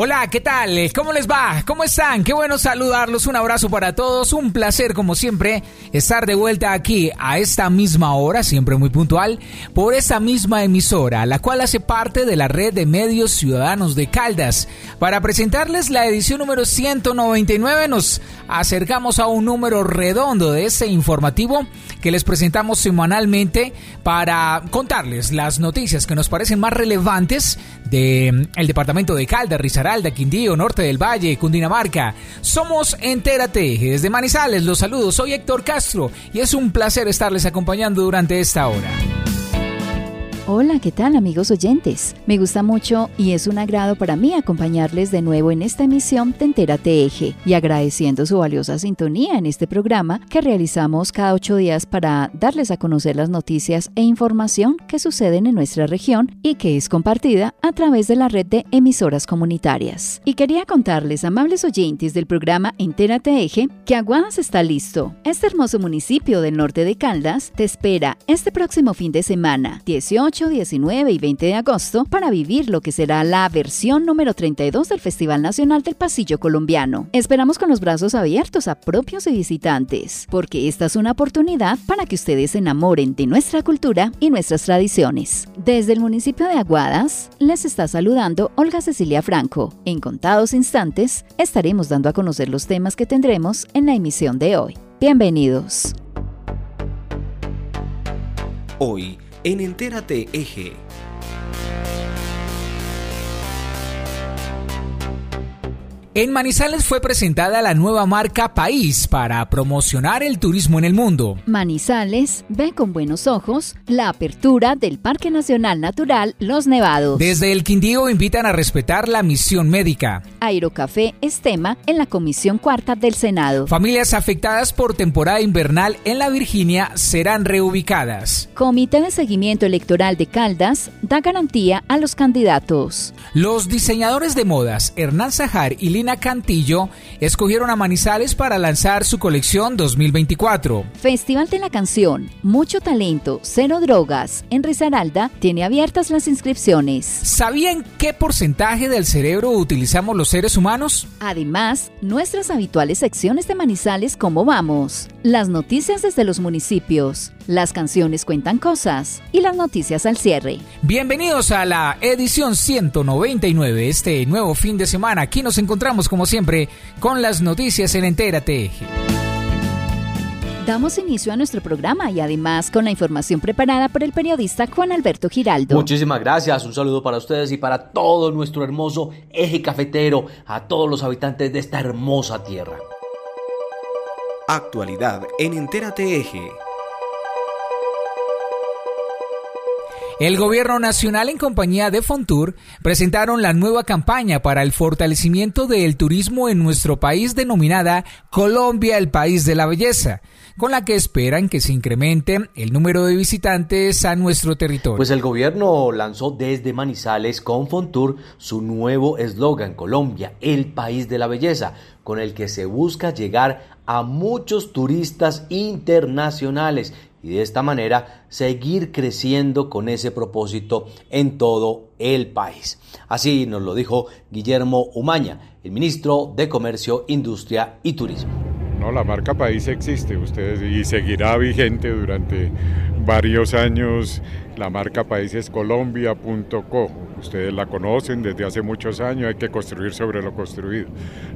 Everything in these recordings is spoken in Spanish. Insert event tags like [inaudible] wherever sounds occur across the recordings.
Hola, ¿qué tal? ¿Cómo les va? ¿Cómo están? Qué bueno saludarlos. Un abrazo para todos. Un placer, como siempre, estar de vuelta aquí a esta misma hora, siempre muy puntual, por esta misma emisora, la cual hace parte de la red de medios ciudadanos de Caldas. Para presentarles la edición número 199, nos acercamos a un número redondo de este informativo que les presentamos semanalmente para contarles las noticias que nos parecen más relevantes del el departamento de Caldas, Risaralda, Quindío, Norte del Valle, Cundinamarca. Somos Entérate, desde Manizales los saludos, soy Héctor Castro y es un placer estarles acompañando durante esta hora. Hola, ¿qué tal amigos oyentes? Me gusta mucho y es un agrado para mí acompañarles de nuevo en esta emisión de Entérate Eje y agradeciendo su valiosa sintonía en este programa que realizamos cada ocho días para darles a conocer las noticias e información que suceden en nuestra región y que es compartida a través de la red de emisoras comunitarias. Y quería contarles, amables oyentes del programa Entérate Eje, que Aguadas está listo. Este hermoso municipio del norte de Caldas te espera este próximo fin de semana, 18 19 y 20 de agosto para vivir lo que será la versión número 32 del Festival Nacional del Pasillo Colombiano. Esperamos con los brazos abiertos a propios y visitantes, porque esta es una oportunidad para que ustedes se enamoren de nuestra cultura y nuestras tradiciones. Desde el municipio de Aguadas, les está saludando Olga Cecilia Franco. En contados instantes estaremos dando a conocer los temas que tendremos en la emisión de hoy. Bienvenidos. Hoy en Entérate Eje. En Manizales fue presentada la nueva marca País para promocionar el turismo en el mundo. Manizales ve con buenos ojos la apertura del Parque Nacional Natural Los Nevados. Desde el Quindío invitan a respetar la misión médica. Aerocafé es tema en la Comisión Cuarta del Senado. Familias afectadas por temporada invernal en la Virginia serán reubicadas. Comité de Seguimiento Electoral de Caldas da garantía a los candidatos. Los diseñadores de modas Hernán Zajar y Lina Cantillo escogieron a Manizales para lanzar su colección 2024. Festival de la Canción, Mucho Talento, Cero Drogas, en Risaralda tiene abiertas las inscripciones. ¿Sabían qué porcentaje del cerebro utilizamos los seres humanos? Además, nuestras habituales secciones de Manizales ¿Cómo vamos? Las noticias desde los municipios, las canciones cuentan cosas y las noticias al cierre. Bienvenidos a la edición 199, este nuevo fin de semana. Aquí nos encontramos como siempre con las noticias en Entérate. Damos inicio a nuestro programa y además con la información preparada por el periodista Juan Alberto Giraldo. Muchísimas gracias, un saludo para ustedes y para todo nuestro hermoso eje cafetero, a todos los habitantes de esta hermosa tierra. Actualidad en Entérate Eje. El gobierno nacional en compañía de Fontour presentaron la nueva campaña para el fortalecimiento del turismo en nuestro país denominada Colombia, el país de la belleza, con la que esperan que se incremente el número de visitantes a nuestro territorio. Pues el gobierno lanzó desde Manizales con Fontour su nuevo eslogan Colombia, el país de la belleza, con el que se busca llegar a muchos turistas internacionales y de esta manera seguir creciendo con ese propósito en todo el país. Así nos lo dijo Guillermo Umaña, el ministro de Comercio, Industria y Turismo. No, la marca país existe ustedes y seguirá vigente durante varios años. La marca país. Ustedes la conocen desde hace muchos años, hay que construir sobre lo construido.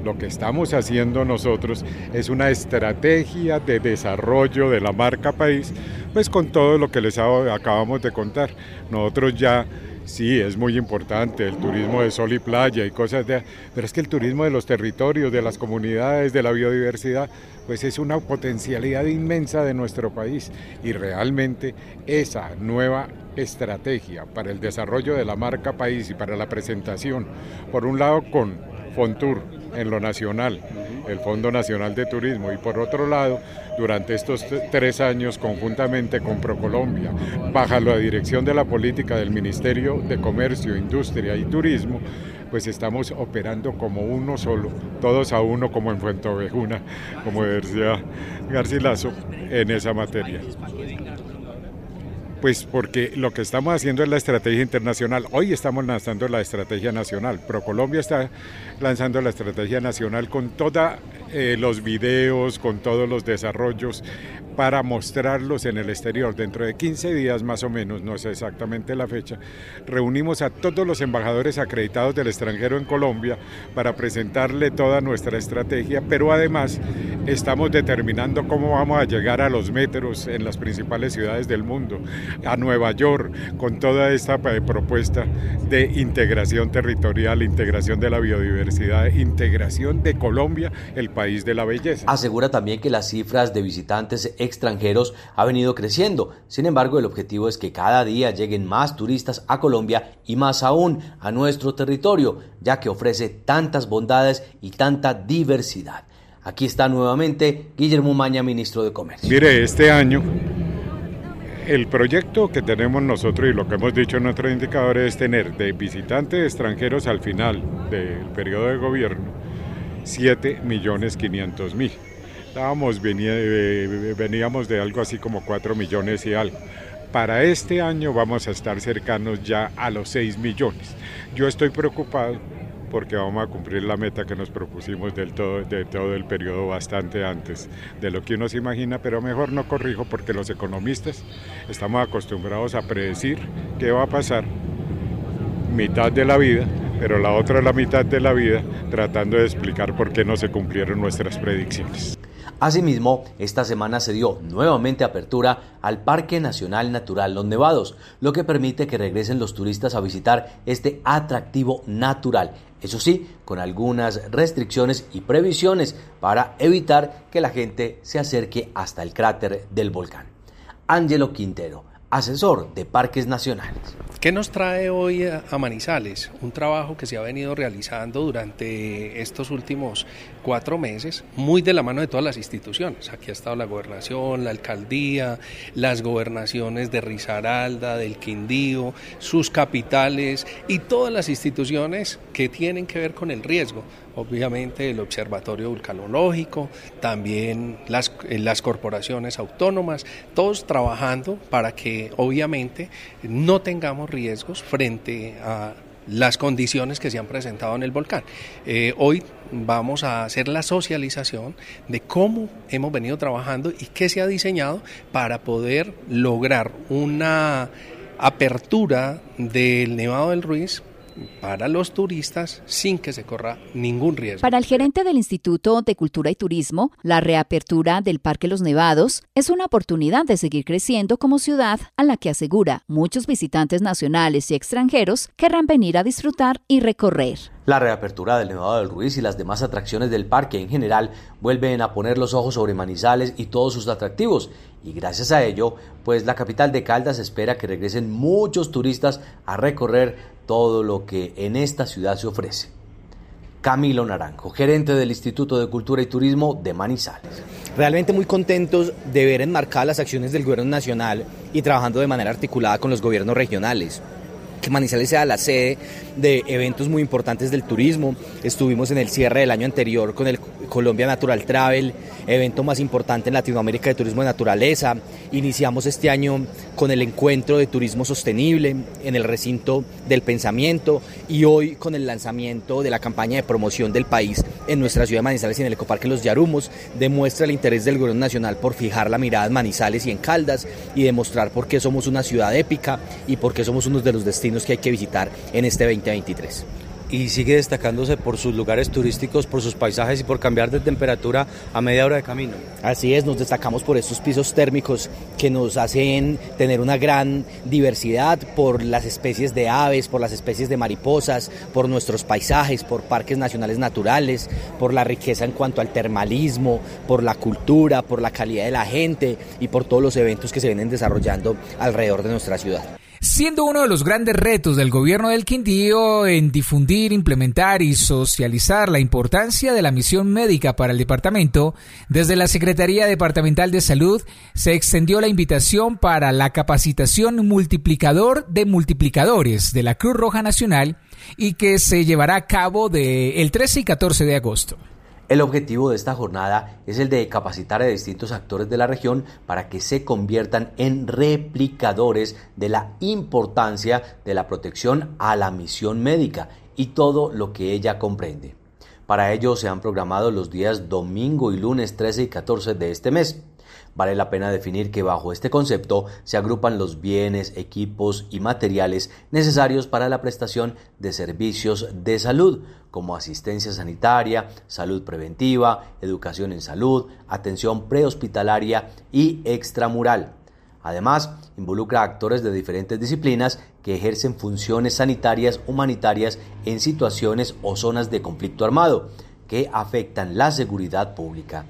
Lo que estamos haciendo nosotros es una estrategia de desarrollo de la marca país, pues con todo lo que les acabamos de contar. Nosotros ya Sí, es muy importante el turismo de sol y playa y cosas de... Pero es que el turismo de los territorios, de las comunidades, de la biodiversidad, pues es una potencialidad inmensa de nuestro país. Y realmente esa nueva estrategia para el desarrollo de la marca país y para la presentación, por un lado con Fontour en lo nacional el Fondo Nacional de Turismo, y por otro lado, durante estos tres años, conjuntamente con Procolombia, bajo la dirección de la política del Ministerio de Comercio, Industria y Turismo, pues estamos operando como uno solo, todos a uno como en Fuentovejuna, como decía Garcilaso, en esa materia. Pues porque lo que estamos haciendo es la estrategia internacional. Hoy estamos lanzando la estrategia nacional. ProColombia está lanzando la estrategia nacional con todos eh, los videos, con todos los desarrollos para mostrarlos en el exterior. Dentro de 15 días más o menos, no sé exactamente la fecha, reunimos a todos los embajadores acreditados del extranjero en Colombia para presentarle toda nuestra estrategia, pero además estamos determinando cómo vamos a llegar a los metros en las principales ciudades del mundo, a Nueva York, con toda esta eh, propuesta de integración territorial, integración de la biodiversidad, integración de Colombia, el país de la belleza. Asegura también que las cifras de visitantes extranjeros ha venido creciendo. Sin embargo, el objetivo es que cada día lleguen más turistas a Colombia y más aún a nuestro territorio, ya que ofrece tantas bondades y tanta diversidad. Aquí está nuevamente Guillermo Maña, ministro de Comercio. Mire, este año el proyecto que tenemos nosotros y lo que hemos dicho en nuestros indicadores es tener de visitantes extranjeros al final del periodo de gobierno 7 500 mil. Eh, veníamos de algo así como 4 millones y algo. Para este año vamos a estar cercanos ya a los 6 millones. Yo estoy preocupado porque vamos a cumplir la meta que nos propusimos del todo, de todo el periodo bastante antes de lo que uno se imagina, pero mejor no corrijo porque los economistas estamos acostumbrados a predecir qué va a pasar mitad de la vida, pero la otra la mitad de la vida tratando de explicar por qué no se cumplieron nuestras predicciones. Asimismo, esta semana se dio nuevamente apertura al Parque Nacional Natural Los Nevados, lo que permite que regresen los turistas a visitar este atractivo natural. Eso sí, con algunas restricciones y previsiones para evitar que la gente se acerque hasta el cráter del volcán. Ángelo Quintero, asesor de Parques Nacionales. ¿Qué nos trae hoy a Manizales? Un trabajo que se ha venido realizando durante estos últimos cuatro meses, muy de la mano de todas las instituciones. Aquí ha estado la gobernación, la alcaldía, las gobernaciones de Risaralda, del Quindío, sus capitales y todas las instituciones que tienen que ver con el riesgo obviamente el Observatorio Vulcanológico, también las, las corporaciones autónomas, todos trabajando para que obviamente no tengamos riesgos frente a las condiciones que se han presentado en el volcán. Eh, hoy vamos a hacer la socialización de cómo hemos venido trabajando y qué se ha diseñado para poder lograr una apertura del Nevado del Ruiz para los turistas sin que se corra ningún riesgo. Para el gerente del Instituto de Cultura y Turismo, la reapertura del Parque Los Nevados es una oportunidad de seguir creciendo como ciudad a la que asegura muchos visitantes nacionales y extranjeros querrán venir a disfrutar y recorrer. La reapertura del Nevado del Ruiz y las demás atracciones del parque en general vuelven a poner los ojos sobre Manizales y todos sus atractivos y gracias a ello, pues la capital de Caldas espera que regresen muchos turistas a recorrer todo lo que en esta ciudad se ofrece. Camilo Naranjo, gerente del Instituto de Cultura y Turismo de Manizales. Realmente muy contentos de ver enmarcadas las acciones del gobierno nacional y trabajando de manera articulada con los gobiernos regionales que Manizales sea la sede de eventos muy importantes del turismo. Estuvimos en el cierre del año anterior con el Colombia Natural Travel, evento más importante en Latinoamérica de turismo de naturaleza. Iniciamos este año con el encuentro de turismo sostenible en el recinto del pensamiento y hoy con el lanzamiento de la campaña de promoción del país en nuestra ciudad de Manizales y en el Ecoparque Los Yarumos. Demuestra el interés del gobierno nacional por fijar la mirada en Manizales y en Caldas y demostrar por qué somos una ciudad épica y por qué somos uno de los destinos que hay que visitar en este 2023 y sigue destacándose por sus lugares turísticos, por sus paisajes y por cambiar de temperatura a media hora de camino. Así es, nos destacamos por estos pisos térmicos que nos hacen tener una gran diversidad por las especies de aves, por las especies de mariposas, por nuestros paisajes, por parques nacionales naturales, por la riqueza en cuanto al termalismo, por la cultura, por la calidad de la gente y por todos los eventos que se vienen desarrollando alrededor de nuestra ciudad. Siendo uno de los grandes retos del gobierno del Quindío en difundir, implementar y socializar la importancia de la misión médica para el departamento, desde la Secretaría Departamental de Salud se extendió la invitación para la capacitación multiplicador de multiplicadores de la Cruz Roja Nacional y que se llevará a cabo del el 13 y 14 de agosto. El objetivo de esta jornada es el de capacitar a distintos actores de la región para que se conviertan en replicadores de la importancia de la protección a la misión médica y todo lo que ella comprende. Para ello se han programado los días domingo y lunes 13 y 14 de este mes. Vale la pena definir que bajo este concepto se agrupan los bienes, equipos y materiales necesarios para la prestación de servicios de salud, como asistencia sanitaria, salud preventiva, educación en salud, atención prehospitalaria y extramural. Además, involucra actores de diferentes disciplinas que ejercen funciones sanitarias humanitarias en situaciones o zonas de conflicto armado que afectan la seguridad pública.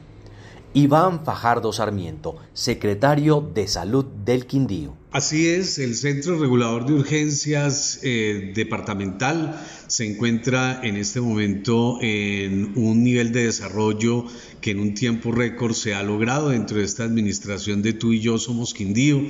Iván Fajardo Sarmiento, secretario de Salud del Quindío. Así es, el Centro Regulador de Urgencias eh, Departamental se encuentra en este momento en un nivel de desarrollo que en un tiempo récord se ha logrado dentro de esta administración de tú y yo somos Quindío,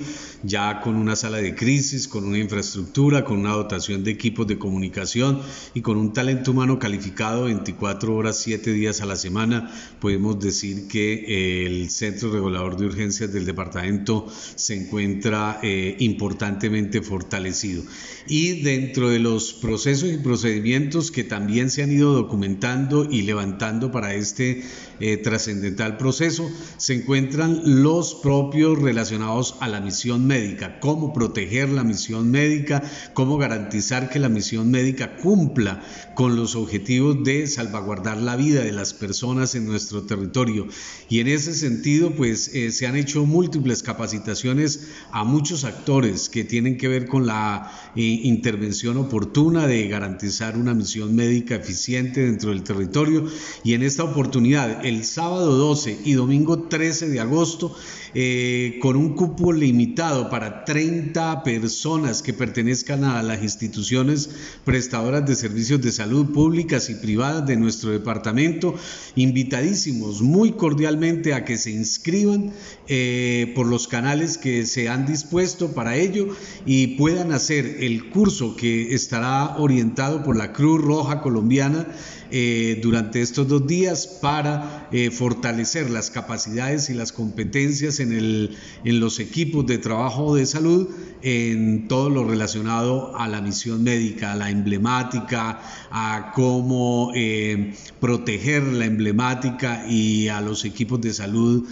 ya con una sala de crisis, con una infraestructura, con una dotación de equipos de comunicación y con un talento humano calificado 24 horas, 7 días a la semana, podemos decir que el Centro Regulador de Urgencias del departamento se encuentra eh, importantemente fortalecido. Y dentro de los procesos y procedimientos que también se han ido documentando y levantando para este eh, trascendental proceso se encuentran los propios relacionados a la misión médica, cómo proteger la misión médica, cómo garantizar que la misión médica cumpla con los objetivos de salvaguardar la vida de las personas en nuestro territorio. Y en ese sentido, pues eh, se han hecho múltiples capacitaciones a muchos actores que tienen que ver con la eh, intervención oportuna de garantizar una misión médica eficiente dentro del territorio. Y en esta oportunidad, el sábado 12 y domingo 13 de agosto, eh, con un cupo limitado para 30 personas que pertenezcan a las instituciones prestadoras de servicios de salud públicas y privadas de nuestro departamento, invitadísimos muy cordialmente a que se inscriban eh, por los canales que se han dispuesto para ello y puedan hacer el curso que estará orientado por la Cruz Roja Colombiana eh, durante estos dos días para fortalecer las capacidades y las competencias en, los equipos de trabajo de salud en todo lo relacionado a la misión médica, a la emblemática, a cómo eh, proteger la emblemática y a los equipos de salud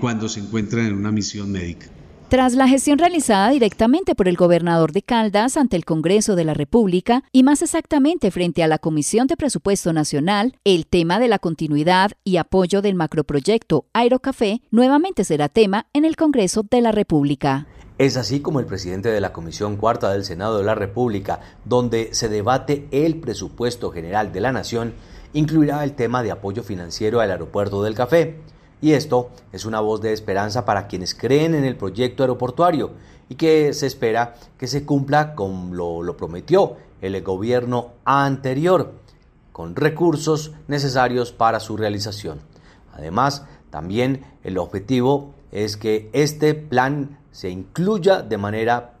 cuando se encuentran en una misión médica. Tras la gestión realizada directamente por el gobernador de Caldas ante el Congreso de la República y más exactamente frente a la Comisión de Presupuesto Nacional, el tema de la continuidad y apoyo del macroproyecto Aerocafé nuevamente será tema en el Congreso de la República. Es así como el presidente de la Comisión Cuarta del Senado de la República, donde se debate el presupuesto general de la Nación, incluirá el tema de apoyo financiero al aeropuerto del café. Y esto es una voz de esperanza para quienes creen en el proyecto aeroportuario y que se espera que se cumpla como lo, prometió el gobierno anterior, con recursos necesarios para su realización. Además, también el objetivo es que este plan se incluya de manera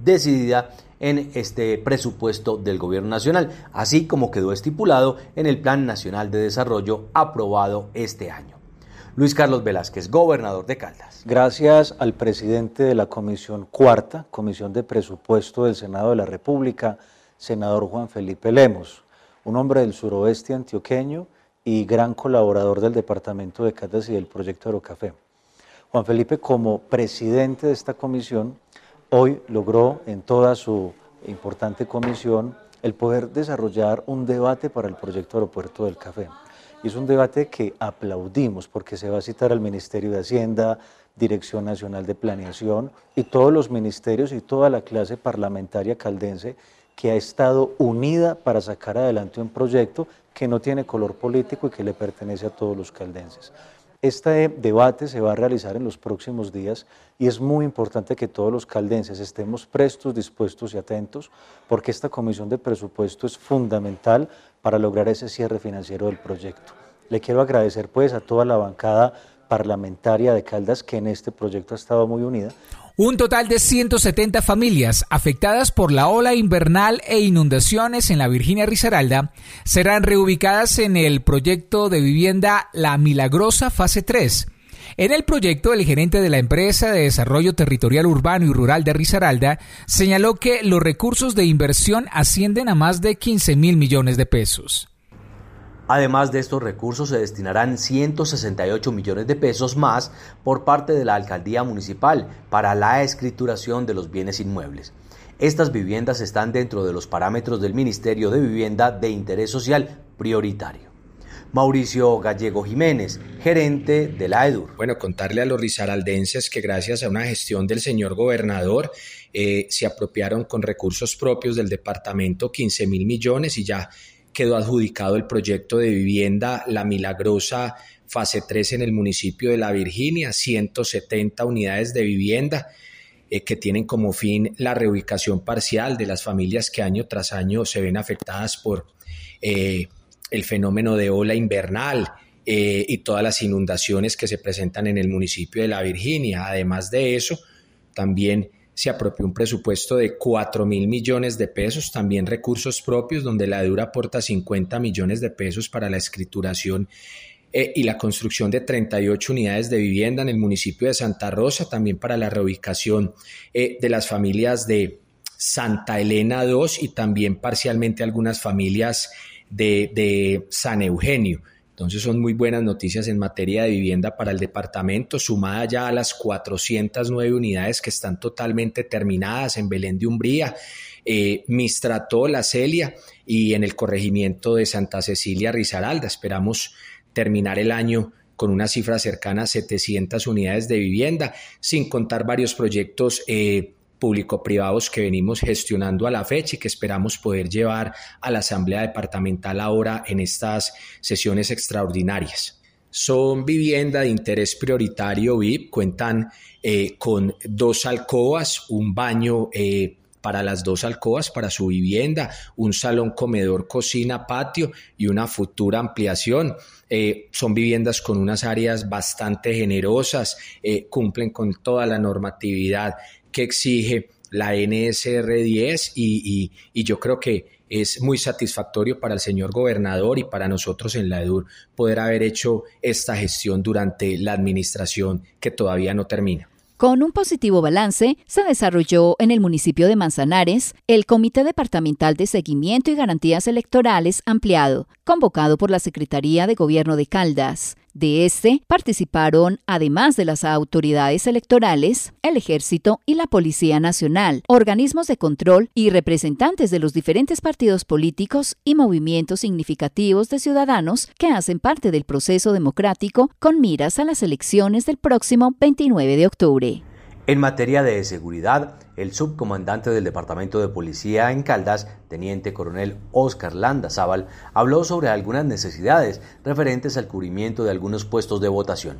decidida en este presupuesto del Gobierno Nacional, así como quedó estipulado en el Plan Nacional de Desarrollo aprobado este año. Luis Carlos Velázquez, gobernador de Caldas. Gracias al presidente de la Comisión Cuarta, Comisión de Presupuesto del Senado de la República, senador Juan Felipe Lemos, un hombre del suroeste antioqueño y gran colaborador del Departamento de Caldas y del proyecto Aerocafé. Juan Felipe, como presidente de esta comisión, hoy logró en toda su importante comisión el poder desarrollar un debate para el proyecto Aeropuerto del Café. Y es un debate que aplaudimos porque se va a citar al Ministerio de Hacienda, Dirección Nacional de Planeación y todos los ministerios y toda la clase parlamentaria caldense que ha estado unida para sacar adelante un proyecto que no tiene color político y que le pertenece a todos los caldenses. Este debate se va a realizar en los próximos días y es muy importante que todos los caldenses estemos prestos, dispuestos y atentos porque esta comisión de presupuesto es fundamental para lograr ese cierre financiero del proyecto. Le quiero agradecer pues a toda la bancada parlamentaria de Caldas que en este proyecto ha estado muy unida. Un total de 170 familias afectadas por la ola invernal e inundaciones en la Virginia Risaralda serán reubicadas en el proyecto de vivienda La Milagrosa Fase 3. En el proyecto, el gerente de la empresa de desarrollo territorial urbano y rural de Risaralda señaló que los recursos de inversión ascienden a más de 15 mil millones de pesos. Además de estos recursos se destinarán 168 millones de pesos más por parte de la alcaldía municipal para la escrituración de los bienes inmuebles. Estas viviendas están dentro de los parámetros del Ministerio de Vivienda de Interés Social Prioritario. Mauricio Gallego Jiménez, gerente de la EDUR. Bueno, contarle a los risaraldenses que gracias a una gestión del señor gobernador eh, se apropiaron con recursos propios del departamento 15 mil millones y ya quedó adjudicado el proyecto de vivienda La Milagrosa fase 3 en el municipio de La Virginia, 170 unidades de vivienda eh, que tienen como fin la reubicación parcial de las familias que año tras año se ven afectadas por eh, el fenómeno de ola invernal. Eh, y todas las inundaciones que se presentan en el municipio de La Virginia. Además de eso, también se apropió un presupuesto de 4 mil millones de pesos, también recursos propios, donde la dura aporta 50 millones de pesos para la escrituración eh, y la construcción de 38 unidades de vivienda en el municipio de Santa Rosa, también para la reubicación eh, de las familias de Santa Elena II y también parcialmente algunas familias de, San Eugenio. Entonces son muy buenas noticias en materia de vivienda para el departamento, sumada ya a las 409 unidades que están totalmente terminadas en Belén de Umbría, eh, Mistrató, La Celia y en el corregimiento de Santa Cecilia Risaralda. Esperamos terminar el año con una cifra cercana a 700 unidades de vivienda, sin contar varios proyectos eh, público-privados que venimos gestionando a la fecha y que esperamos poder llevar a la Asamblea Departamental ahora en estas sesiones extraordinarias. Son vivienda de interés prioritario VIP, cuentan eh, con dos alcobas, un baño eh, para las dos alcobas para su vivienda, un salón comedor, cocina, patio y una futura ampliación. Eh, son viviendas con unas áreas bastante generosas, cumplen con toda la normatividad que exige la NSR 10 y, yo creo que es muy satisfactorio para el señor gobernador y para nosotros en la EDUR poder haber hecho esta gestión durante la administración que todavía no termina. Con un positivo balance, se desarrolló en el municipio de Manzanares el Comité Departamental de Seguimiento y Garantías Electorales ampliado, convocado por la Secretaría de Gobierno de Caldas. De este participaron, además de las autoridades electorales, el Ejército y la Policía Nacional, organismos de control y representantes de los diferentes partidos políticos y movimientos significativos de ciudadanos que hacen parte del proceso democrático con miras a las elecciones del próximo 29 de octubre. En materia de seguridad, el subcomandante del Departamento de Policía en Caldas, teniente coronel Oscar Landazábal, habló sobre algunas necesidades referentes al cubrimiento de algunos puestos de votación.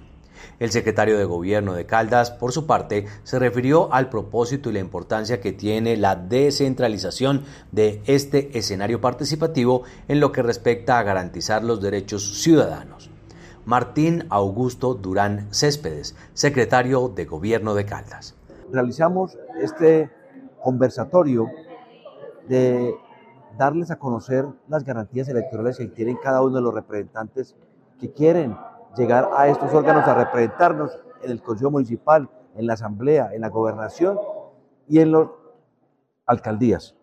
El secretario de Gobierno de Caldas, por su parte, se refirió al propósito y la importancia que tiene la descentralización de este escenario participativo en lo que respecta a garantizar los derechos ciudadanos. Martín Augusto Durán Céspedes, secretario de Gobierno de Caldas. Realizamos este conversatorio de darles a conocer las garantías electorales que tienen cada uno de los representantes que quieren llegar a estos órganos a representarnos en el Consejo Municipal, en la Asamblea, en la Gobernación y en las alcaldías.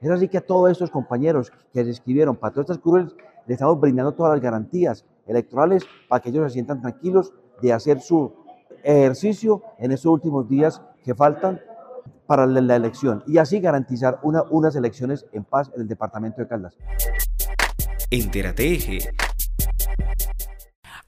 Es así que a todos estos compañeros que se escribieron para todas estas curules, les estamos brindando todas las garantías electorales para que ellos se sientan tranquilos de hacer su ejercicio en estos últimos días que faltan para la elección y así garantizar una, unas elecciones en paz en el departamento de Caldas. Entérate Eje.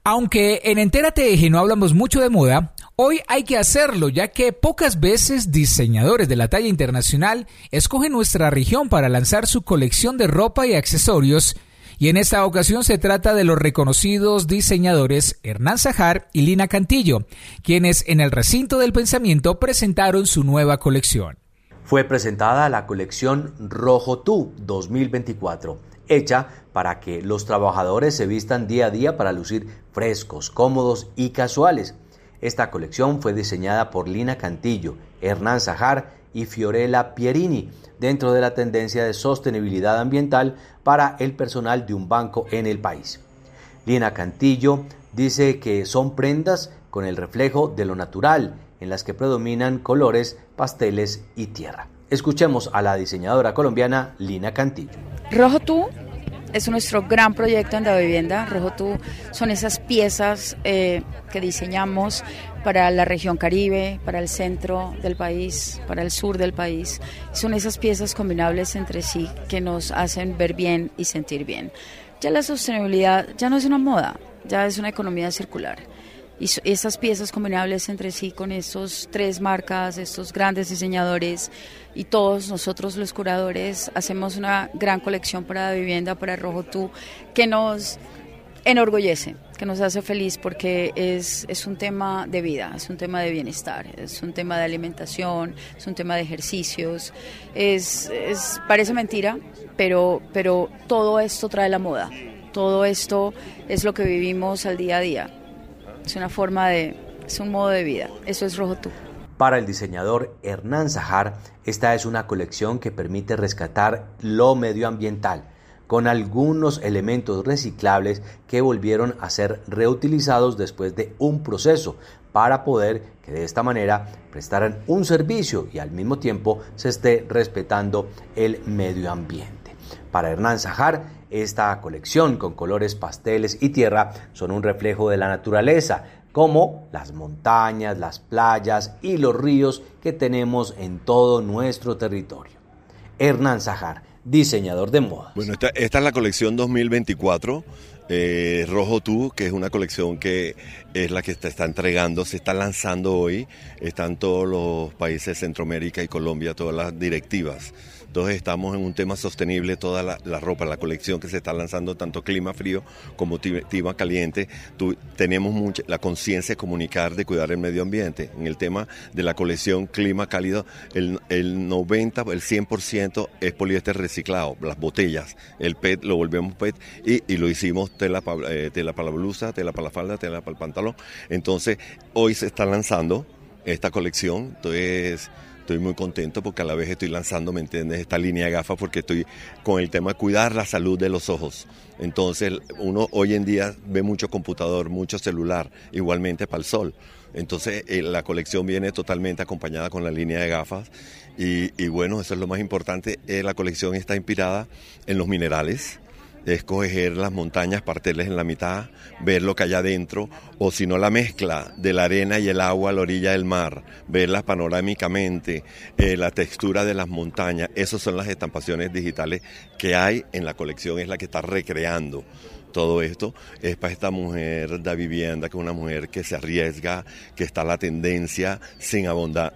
Aunque en Entérate Eje no hablamos mucho de moda, hoy hay que hacerlo ya que pocas veces diseñadores de la talla internacional escogen nuestra región para lanzar su colección de ropa y accesorios y en esta ocasión se trata de los reconocidos diseñadores Hernán Sajar y Lina Cantillo, quienes en el recinto del pensamiento presentaron su nueva colección. Fue presentada la colección Rojo Tú 2024, hecha para que los trabajadores se vistan día a día para lucir frescos, cómodos y casuales. Esta colección fue diseñada por Lina Cantillo, Hernán Sajar y Fiorella Pierini, dentro de la tendencia de sostenibilidad ambiental para el personal de un banco en el país. Lina Cantillo dice que son prendas con el reflejo de lo natural, en las que predominan colores, pasteles y tierra. Escuchemos a la diseñadora colombiana Lina Cantillo. Rojo Tú es nuestro gran proyecto en la vivienda. Rojo Tú son esas piezas eh, que diseñamos para la región Caribe, para el centro del país, para el sur del país. Son esas piezas combinables entre sí que nos hacen ver bien y sentir bien. Ya la sostenibilidad ya no es una moda, ya es una economía circular. Y esas piezas combinables entre sí con estos tres marcas, estos grandes diseñadores y todos nosotros los curadores hacemos una gran colección para la vivienda, para Rojo Tú, que nos enorgullece, que nos hace feliz porque es, es un tema de vida, es un tema de bienestar, es un tema de alimentación, es un tema de ejercicios. Es, es, parece mentira, pero, pero todo esto trae la moda, todo esto es lo que vivimos al día a día. Es una forma de, es un modo de vida, eso es Rojo Tú. Para el diseñador Hernán Zahar, esta es una colección que permite rescatar lo medioambiental con algunos elementos reciclables que volvieron a ser reutilizados después de un proceso para poder que de esta manera prestaran un servicio y al mismo tiempo se esté respetando el medio ambiente. Para Hernán Sajar, esta colección con colores pasteles y tierra son un reflejo de la naturaleza, como las montañas, las playas y los ríos que tenemos en todo nuestro territorio. Hernán Sajar, diseñador de moda. Bueno, esta, esta, es la colección 2024. Eh, Rojo Tú, que es una colección que es la que está entregando, se está lanzando hoy, están todos los países Centroamérica y Colombia, todas las directivas entonces estamos en un tema sostenible, toda la, ropa, la colección que se está lanzando, tanto clima frío como clima caliente. tenemos mucha, la conciencia de comunicar, de cuidar el medio ambiente. En el tema de la colección clima cálido, el, 90, el 100% es poliéster reciclado, las botellas. El PET lo volvemos PET y, lo hicimos tela, eh, tela para la blusa, tela para la falda, tela para el pantalón. Entonces hoy se está lanzando esta colección. Entonces estoy muy contento porque a la vez estoy lanzando, ¿me entiendes?, esta línea de gafas porque estoy con el tema de cuidar la salud de los ojos. Entonces, uno hoy en día ve mucho computador, mucho celular, igualmente para el sol. Entonces, eh, la colección viene totalmente acompañada con la línea de gafas. Y, bueno, eso es lo más importante. Eh, la colección está inspirada en los minerales escoger las montañas, partirles en la mitad, ver lo que hay adentro, o si no la mezcla de la arena y el agua a la orilla del mar, verlas panorámicamente, eh, la textura de las montañas, esas son las estampaciones digitales que hay en la colección, es la que está recreando todo esto es para esta mujer de vivienda, que es una mujer que se arriesga, que está a la tendencia sin,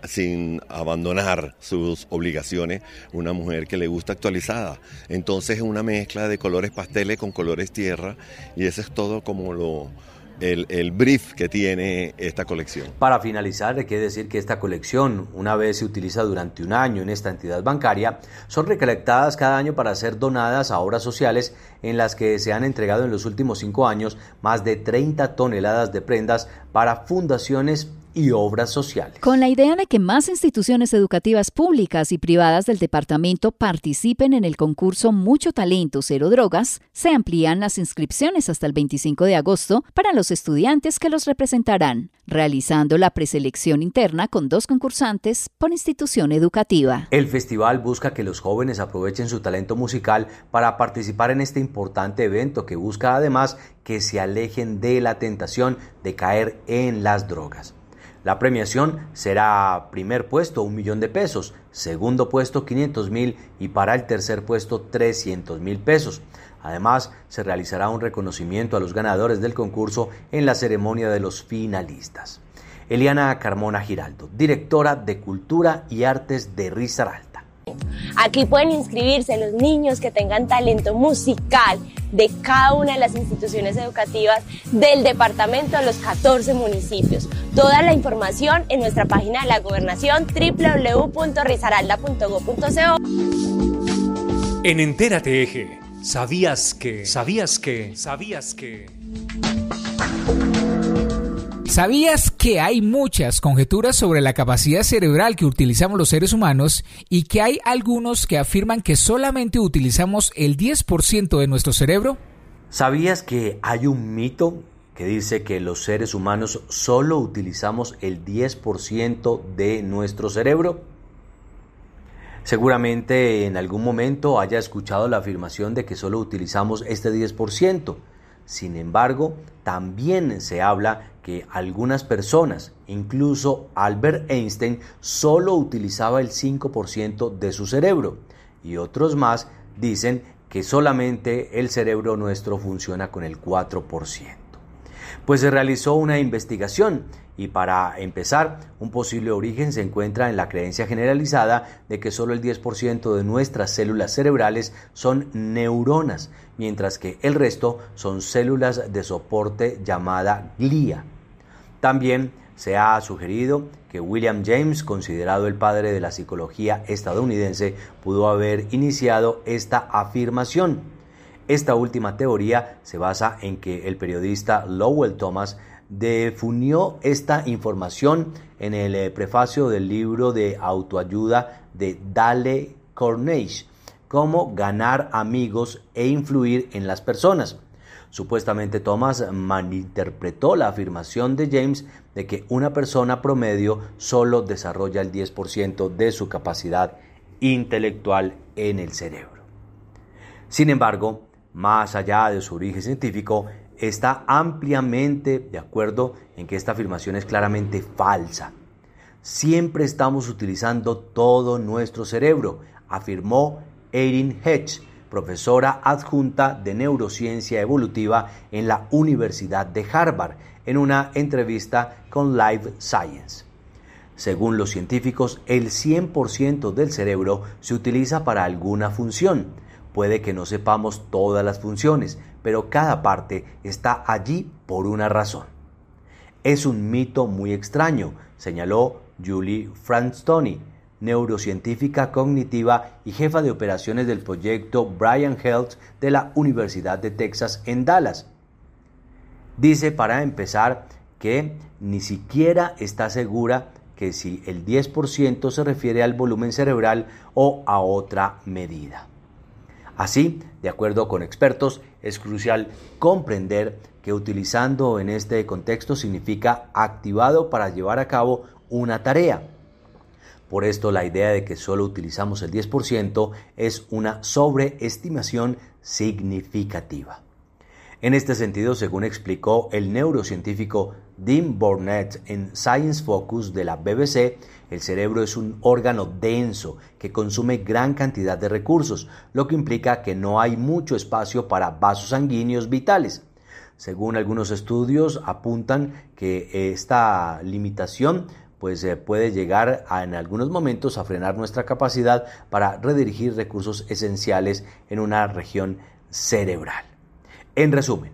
sin abandonar sus obligaciones, una mujer que le gusta actualizada. Entonces es una mezcla de colores pasteles con colores tierra y eso es todo como lo el, brief que tiene esta colección. Para finalizar, hay que decir que esta colección, una vez se utiliza durante un año en esta entidad bancaria, son recolectadas cada año para ser donadas a obras sociales en las que se han entregado en los últimos cinco años más de 30 toneladas de prendas para fundaciones y obras sociales. Con la idea de que más instituciones educativas públicas y privadas del departamento participen en el concurso Mucho Talento Cero Drogas, se amplían las inscripciones hasta el 25 de agosto para los estudiantes que los representarán, realizando la preselección interna con dos concursantes por institución educativa. El festival busca que los jóvenes aprovechen su talento musical para participar en este importante evento que busca además que se alejen de la tentación de caer en las drogas. La premiación será primer puesto un millón de pesos, segundo puesto 500 mil y para el tercer puesto 300 mil pesos. Además, se realizará un reconocimiento a los ganadores del concurso en la ceremonia de los finalistas. Eliana Carmona Giraldo, directora de Cultura y Artes de Risaralda. Aquí pueden inscribirse los niños que tengan talento musical de cada una de las instituciones educativas del departamento de los 14 municipios. Toda la información en nuestra página de la gobernación www.risaralda.go.co. En Entérate Eje, ¿sabías que? ¿Sabías que? ¿Sabías que? ¿Sabías que hay muchas conjeturas sobre la capacidad cerebral que utilizamos los seres humanos y que hay algunos que afirman que solamente utilizamos el 10% de nuestro cerebro? ¿Sabías que hay un mito que dice que los seres humanos solo utilizamos el 10% de nuestro cerebro? Seguramente en algún momento haya escuchado la afirmación de que solo utilizamos este 10%. Sin embargo, también se habla que algunas personas, incluso Albert Einstein, solo utilizaba el 5% de su cerebro y otros más dicen que solamente el cerebro nuestro funciona con el 4%. Pues se realizó una investigación y para empezar, un posible origen se encuentra en la creencia generalizada de que solo el 10% de nuestras células cerebrales son neuronas, mientras que el resto son células de soporte llamada glía. También se ha sugerido que William James, considerado el padre de la psicología estadounidense, pudo haber iniciado esta afirmación. Esta última teoría se basa en que el periodista Lowell Thomas defunió esta información en el eh, prefacio del libro de autoayuda de Dale Carnegie, Cómo ganar amigos e influir en las personas. Supuestamente Thomas malinterpretó la afirmación de James de que una persona promedio solo desarrolla el 10% de su capacidad intelectual en el cerebro. Sin embargo, más allá de su origen científico, está ampliamente de acuerdo en que esta afirmación es claramente falsa. Siempre estamos utilizando todo nuestro cerebro, afirmó Erin Hedge, profesora adjunta de neurociencia evolutiva en la Universidad de Harvard, en una entrevista con Live Science. Según los científicos, el 100% del cerebro se utiliza para alguna función. Puede que no sepamos todas las funciones, pero cada parte está allí por una razón. Es un mito muy extraño, señaló Julie Franstoni, neurocientífica cognitiva y jefa de operaciones del proyecto Brian Health de la Universidad de Texas en Dallas. Dice para empezar que ni siquiera está segura que si el 10% se refiere al volumen cerebral o a otra medida. Así, de acuerdo con expertos, es crucial comprender que utilizando en este contexto significa activado para llevar a cabo una tarea. Por esto la idea de que solo utilizamos el 10% es una sobreestimación significativa. En este sentido, según explicó el neurocientífico Dean Burnett en Science Focus de la BBC, el cerebro es un órgano denso que consume gran cantidad de recursos, lo que implica que no hay mucho espacio para vasos sanguíneos vitales. Según algunos estudios apuntan que esta limitación pues eh, puede llegar en algunos momentos a frenar nuestra capacidad para redirigir recursos esenciales en una región cerebral. En resumen,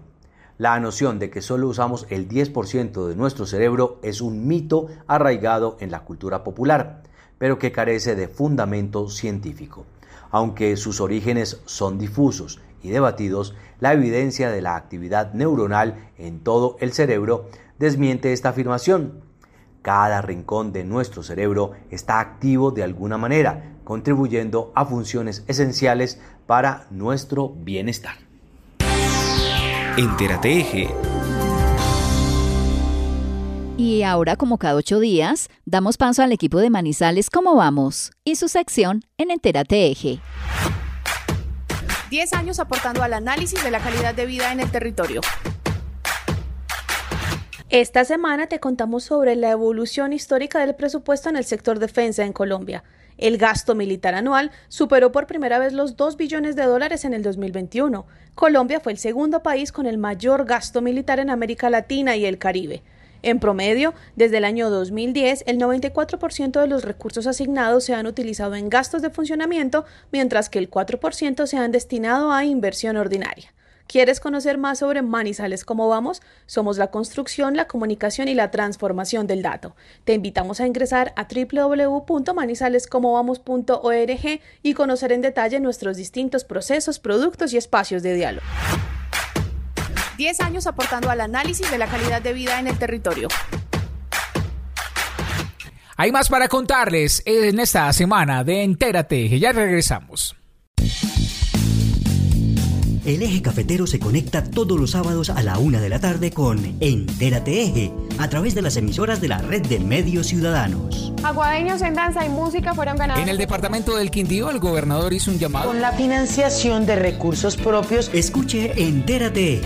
la noción de que solo usamos el 10% de nuestro cerebro es un mito arraigado en la cultura popular, pero que carece de fundamento científico. Aunque sus orígenes son difusos y debatidos, la evidencia de la actividad neuronal en todo el cerebro desmiente esta afirmación. Cada rincón de nuestro cerebro está activo de alguna manera, contribuyendo a funciones esenciales para nuestro bienestar. Entérate Eje. Y ahora, como cada ocho días, damos paso al equipo de Manizales ¿Cómo vamos? y su sección en Entérate Eje. Diez años aportando al análisis de la calidad de vida en el territorio. Esta semana te contamos sobre la evolución histórica del presupuesto en el sector defensa en Colombia. El gasto militar anual superó por primera vez los 2 billones de dólares en el 2021. Colombia fue el segundo país con el mayor gasto militar en América Latina y el Caribe. En promedio, desde el año 2010, el 94% de los recursos asignados se han utilizado en gastos de funcionamiento, mientras que el 4% se han destinado a inversión ordinaria. ¿Quieres conocer más sobre Manizales cómo vamos? Somos la construcción, la comunicación y la transformación del dato. Te invitamos a ingresar a www.manizalescomovamos.org y conocer en detalle nuestros distintos procesos, productos y espacios de diálogo. 10 años aportando al análisis de la calidad de vida en el territorio. Hay más para contarles en esta semana de Entérate. Ya regresamos. El eje cafetero se conecta todos los sábados a la una de la tarde con Entérate Eje, a través de las emisoras de la red de medios ciudadanos. Aguadeños en danza y música fueron ganados. En el departamento del Quindío, el gobernador hizo un llamado. Con la financiación de recursos propios. Escuche Entérate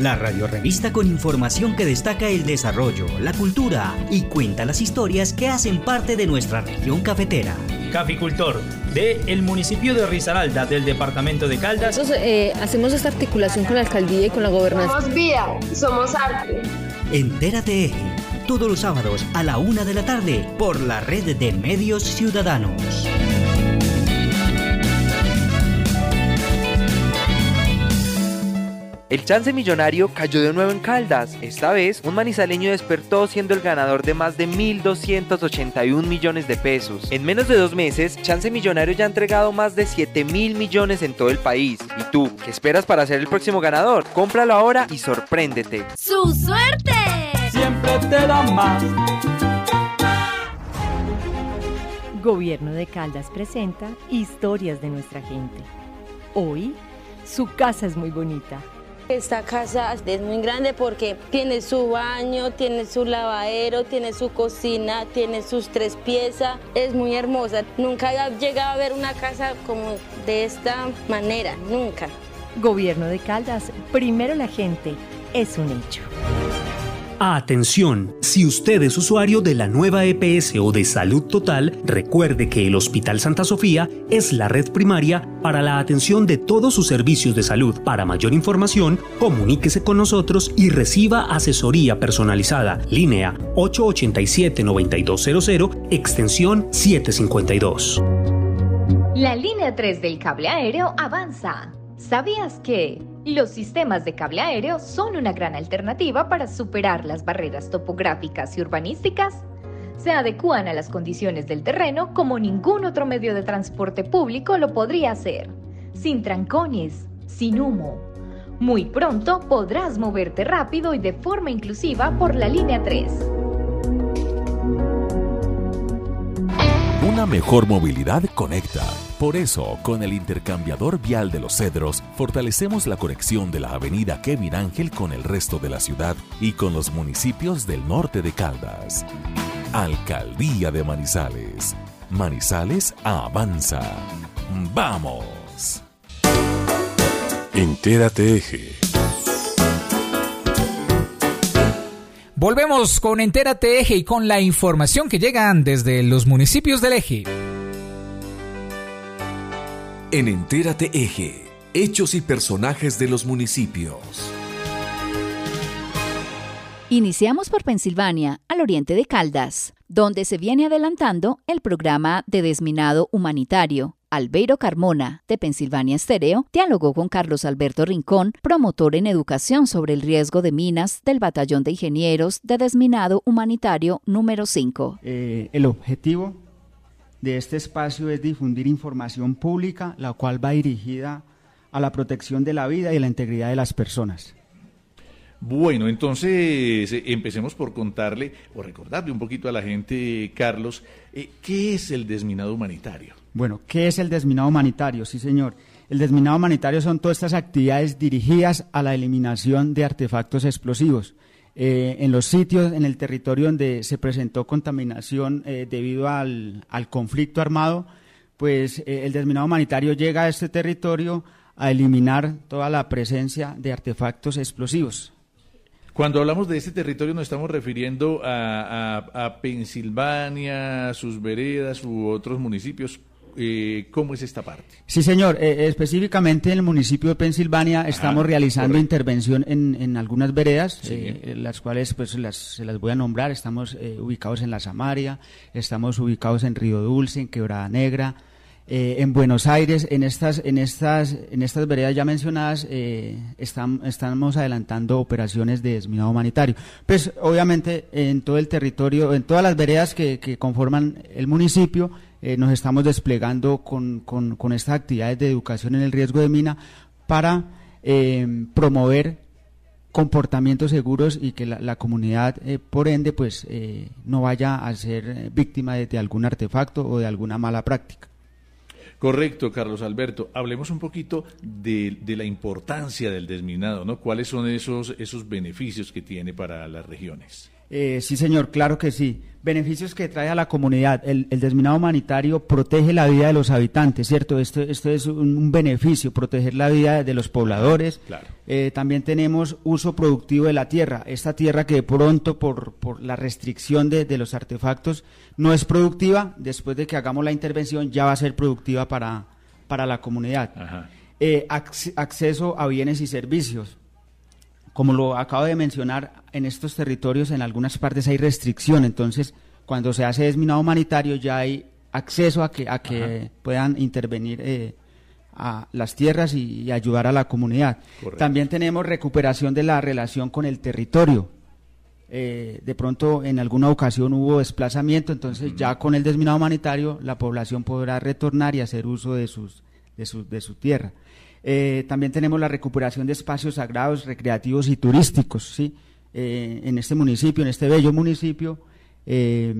la radiorevista con información que destaca el desarrollo, la cultura y cuenta las historias que hacen parte de nuestra región cafetera. Caficultor de el municipio de Risaralda del departamento de Caldas. Nosotros eh, hacemos esta articulación con la alcaldía y con la gobernación. Somos vida, somos arte. Entérate todos los sábados a la una de la tarde por la red de medios ciudadanos. El chance millonario cayó de nuevo en Caldas. Esta vez, un manizaleño despertó siendo el ganador de más de 1.281 millones de pesos. En menos de dos meses, Chance Millonario ya ha entregado más de 7 mil millones en todo el país. ¿Y tú, qué esperas para ser el próximo ganador? Cómpralo ahora y sorpréndete. ¡Su suerte! Siempre te da más. Gobierno de Caldas presenta Historias de nuestra gente. Hoy, su casa es muy bonita. Esta casa es muy grande porque tiene su baño, tiene su lavadero, tiene su cocina, tiene sus tres piezas. Es muy hermosa. Nunca he llegado a ver una casa como de esta manera, nunca. Gobierno de Caldas, primero la gente, es un hecho. Atención, si usted es usuario de la nueva EPS o de Salud Total, recuerde que el Hospital Santa Sofía es la red primaria para la atención de todos sus servicios de salud. Para mayor información, comuníquese con nosotros y reciba asesoría personalizada. Línea 887-9200, extensión 752. La línea 3 del cable aéreo avanza. ¿Sabías que los sistemas de cable aéreo son una gran alternativa para superar las barreras topográficas y urbanísticas? Se adecúan a las condiciones del terreno como ningún otro medio de transporte público lo podría hacer, sin trancones, sin humo. Muy pronto podrás moverte rápido y de forma inclusiva por la línea 3. Una mejor movilidad conecta. Por eso, con el intercambiador vial de los Cedros, fortalecemos la conexión de la avenida Kevin Ángel con el resto de la ciudad y con los municipios del norte de Caldas. Alcaldía de Manizales. Manizales avanza. ¡Vamos! Entérate Eje. Volvemos con Entérate Eje y con la información que llegan desde los municipios del Eje. En Entérate Eje, hechos y personajes de los municipios. Iniciamos por Pensilvania, al oriente de Caldas, donde se viene adelantando el programa de desminado humanitario. Albeiro Carmona, de Pensilvania Estéreo, dialogó con Carlos Alberto Rincón, promotor en educación sobre el riesgo de minas del Batallón de Ingenieros de Desminado Humanitario número 5. Eh, el objetivo de este espacio es difundir información pública, la cual va dirigida a la protección de la vida y la integridad de las personas. Bueno, entonces eh, empecemos por contarle o recordarle un poquito a la gente, Carlos, eh, ¿qué es el desminado humanitario? Bueno, ¿qué es el desminado humanitario? Sí, señor. El desminado humanitario son todas estas actividades dirigidas a la eliminación de artefactos explosivos. Eh, en los sitios, en el territorio donde se presentó contaminación eh, debido al, al, conflicto armado, pues eh, el desminado humanitario llega a este territorio a eliminar toda la presencia de artefactos explosivos. Cuando hablamos de este territorio nos estamos refiriendo a, a, a Pensilvania, sus veredas u otros municipios. Eh, ¿cómo es esta parte? Sí, señor. Eh, específicamente en el municipio de Pensilvania estamos realizando intervención en, en, algunas veredas, eh, las cuales pues las, se las voy a nombrar. Estamos ubicados en La Samaria, estamos ubicados en Río Dulce, en Quebrada Negra, en Buenos Aires, en estas, en estas, en estas veredas ya mencionadas, estamos adelantando operaciones de desminado humanitario. Pues obviamente en todo el territorio, en todas las veredas que, que conforman el municipio, eh, nos estamos desplegando con, con, estas actividades de educación en el riesgo de mina para eh, promover comportamientos seguros y que la, comunidad, eh, por ende, pues no vaya a ser víctima de, algún artefacto o de alguna mala práctica. Correcto, Carlos Alberto. Hablemos un poquito de, de, la importancia del desminado, ¿no? ¿Cuáles son esos, esos beneficios que tiene para las regiones? Eh, sí, señor, claro que sí. Beneficios que trae a la comunidad. El, desminado humanitario protege la vida de los habitantes, ¿cierto? Esto, esto es un, beneficio, proteger la vida de los pobladores. Claro. Eh, también tenemos uso productivo de la tierra. Esta tierra que de pronto, por, por la restricción de, de, los artefactos, no es productiva, después de que hagamos la intervención ya va a ser productiva para, para la comunidad. Eh, acceso a bienes y servicios como lo acabo de mencionar, en estos territorios en algunas partes hay restricción, entonces cuando se hace desminado humanitario ya hay acceso a que, a que puedan intervenir eh, a las tierras y, ayudar a la comunidad. También tenemos recuperación de la relación con el territorio. Eh, de pronto en alguna ocasión hubo desplazamiento, entonces ya con el desminado humanitario la población podrá retornar y hacer uso de, sus, de, su, de su tierra. Eh, también tenemos la recuperación de espacios sagrados, recreativos y turísticos, ¿sí? Eh, en este municipio, en este bello municipio, eh,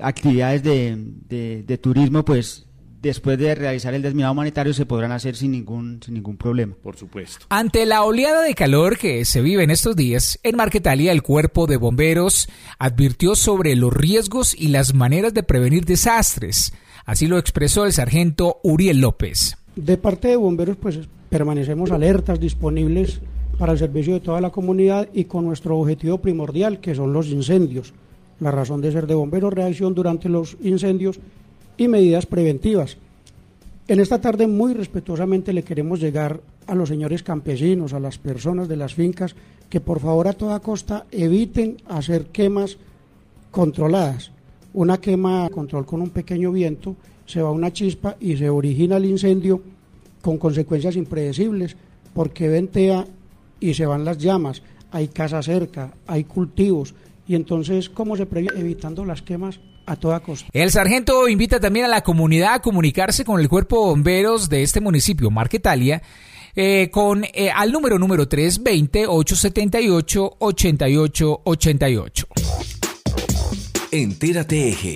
actividades de, de, turismo, pues después de realizar el desminado humanitario se podrán hacer sin ningún, sin ningún problema. Por supuesto. Ante la oleada de calor que se vive en estos días, en Marquetalia el cuerpo de bomberos advirtió sobre los riesgos y las maneras de prevenir desastres. Así lo expresó el sargento Uriel López. De parte de bomberos, pues permanecemos alertas, disponibles para el servicio de toda la comunidad y con nuestro objetivo primordial, que son los incendios. La razón de ser de bomberos, reacción durante los incendios y medidas preventivas. En esta tarde muy respetuosamente le queremos llegar a los señores campesinos, a las personas de las fincas, que por favor a toda costa eviten hacer quemas controladas. Una quema control con un pequeño viento se va una chispa y se origina el incendio con consecuencias impredecibles porque ventea y se van las llamas, hay casa cerca, hay cultivos y entonces ¿cómo se previene? Evitando las quemas a toda costa. El sargento invita también a la comunidad a comunicarse con el cuerpo de bomberos de este municipio, Marquetalia, eh, con eh, al número número 320-878-8888. Entérate Eje.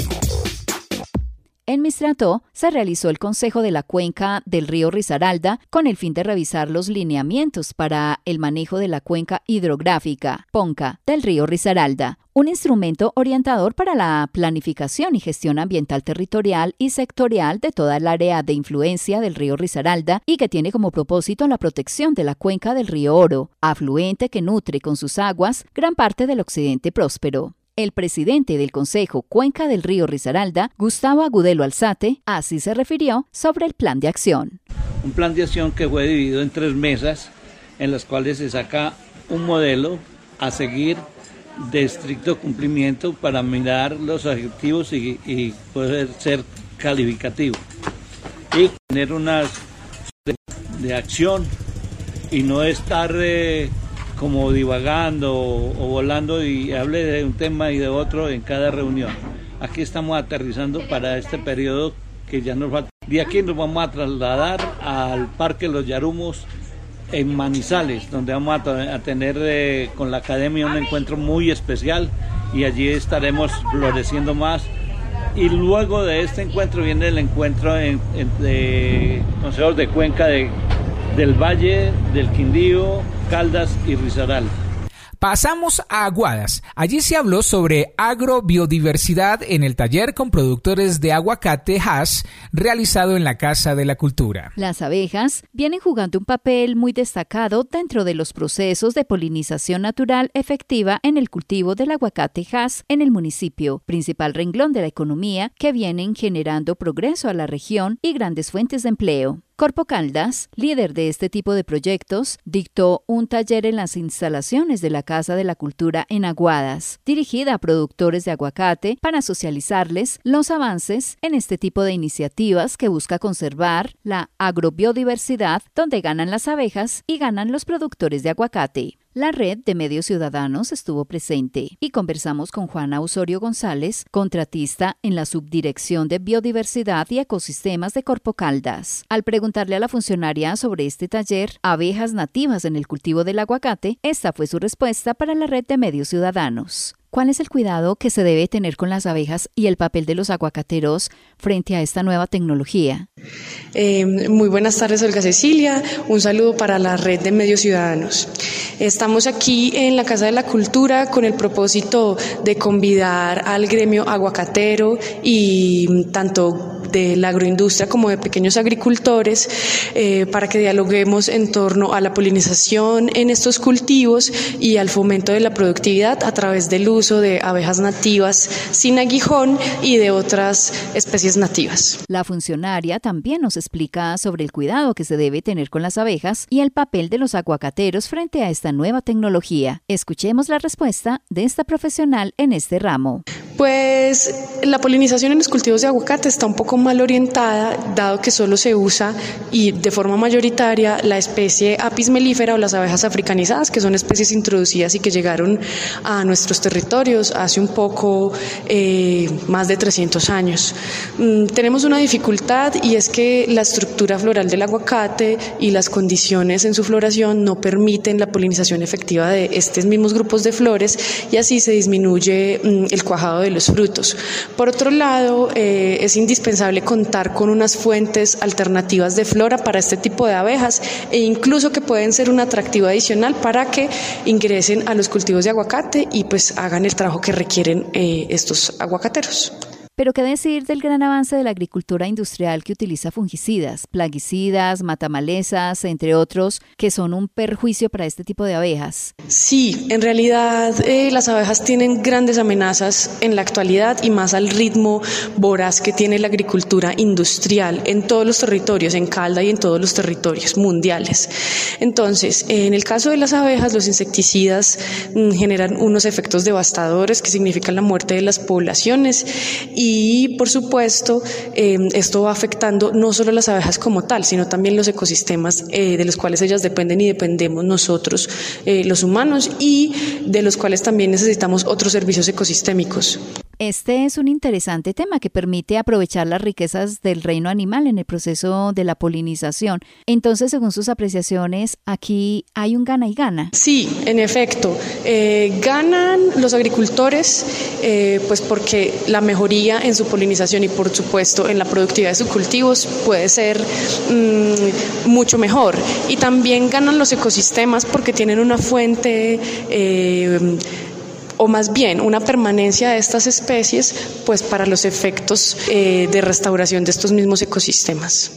En Mistrató se realizó el Consejo de la Cuenca del río Risaralda con el fin de revisar los lineamientos para el manejo de la cuenca hidrográfica, PONCA, del río Risaralda, un instrumento orientador para la planificación y gestión ambiental territorial y sectorial de toda el área de influencia del río Risaralda y que tiene como propósito la protección de la cuenca del río Oro, afluente que nutre con sus aguas gran parte del occidente próspero. El presidente del Consejo Cuenca del Río Risaralda, Gustavo Agudelo Alzate, así se refirió sobre el plan de acción. Un plan de acción que fue dividido en tres mesas en las cuales se saca un modelo a seguir de estricto cumplimiento para mirar los objetivos y, poder ser calificativo. Y tener unas de, acción y no estar... Eh, como divagando o, volando y hable de un tema y de otro en cada reunión. Aquí estamos aterrizando para este periodo que ya nos falta. De aquí nos vamos a trasladar al Parque Los Yarumos en Manizales, donde vamos a, tener eh, con la academia un encuentro muy especial y allí estaremos floreciendo más. Y luego de este encuentro viene el encuentro en, de consejos de Cuenca de, del Valle, del Quindío, Caldas y Rizaral. Pasamos a Aguadas. Allí se habló sobre agrobiodiversidad en el taller con productores de aguacate Haas realizado en la Casa de la Cultura. Las abejas vienen jugando un papel muy destacado dentro de los procesos de polinización natural efectiva en el cultivo del aguacate Haas en el municipio, principal renglón de la economía que vienen generando progreso a la región y grandes fuentes de empleo. Corpo Caldas, líder de este tipo de proyectos, dictó un taller en las instalaciones de la Casa de la Cultura en Aguadas, dirigida a productores de aguacate para socializarles los avances en este tipo de iniciativas que busca conservar la agrobiodiversidad donde ganan las abejas y ganan los productores de aguacate. La red de medios ciudadanos estuvo presente y conversamos con Juana Osorio González, contratista en la Subdirección de Biodiversidad y Ecosistemas de Corpo Caldas. Al preguntarle a la funcionaria sobre este taller, abejas nativas en el cultivo del aguacate, esta fue su respuesta para la red de medios ciudadanos. ¿Cuál es el cuidado que se debe tener con las abejas y el papel de los aguacateros frente a esta nueva tecnología? Eh, muy buenas tardes, Olga Cecilia. Un saludo para la red de medios ciudadanos. Estamos aquí en la Casa de la Cultura con el propósito de convidar al gremio aguacatero y tanto de la agroindustria como de pequeños agricultores eh, para que dialoguemos en torno a la polinización en estos cultivos y al fomento de la productividad a través del uso de abejas nativas sin aguijón y de otras especies nativas. La funcionaria también nos explica sobre el cuidado que se debe tener con las abejas y el papel de los aguacateros frente a esta nueva tecnología. Escuchemos la respuesta de esta profesional en este ramo. Pues la polinización en los cultivos de aguacate está un poco mal orientada, dado que solo se usa y de forma mayoritaria la especie apis melífera o las abejas africanizadas, que son especies introducidas y que llegaron a nuestros territorios hace un poco eh, más de 300 años. Mm, tenemos una dificultad y es que la estructura floral del aguacate y las condiciones en su floración no permiten la polinización efectiva de estos mismos grupos de flores y así se disminuye mm, el cuajado de los frutos. Por otro lado, eh, es indispensable contar con unas fuentes alternativas de flora para este tipo de abejas e incluso que pueden ser un atractivo adicional para que ingresen a los cultivos de aguacate y pues hagan el trabajo que requieren eh, estos aguacateros. Pero qué decir del gran avance de la agricultura industrial que utiliza fungicidas, plaguicidas, matamalezas, entre otros, que son un perjuicio para este tipo de abejas. Sí, en realidad eh, las abejas tienen grandes amenazas en la actualidad y más al ritmo voraz que tiene la agricultura industrial en todos los territorios, en Calda y en todos los territorios mundiales. Entonces, en el caso de las abejas, los insecticidas mm, generan unos efectos devastadores que significan la muerte de las poblaciones por supuesto em, esto va afectando no solo las abejas como tal, sino también los ecosistemas eh, de los cuales ellas dependen y dependemos nosotros, eh, los humanos, y de los cuales también necesitamos otros servicios ecosistémicos. Este es un interesante tema que permite aprovechar las riquezas del reino animal en el proceso de la polinización. Entonces, según sus apreciaciones, aquí hay un gana y gana. Sí, en efecto. Eh, ganan los agricultores, eh, pues porque la mejoría en su polinización y, por supuesto, en la productividad de sus cultivos puede ser mm, mucho mejor. Y también ganan los ecosistemas porque tienen una fuente. Eh, o más bien una permanencia de estas especies, pues para los efectos eh, de restauración de estos mismos ecosistemas.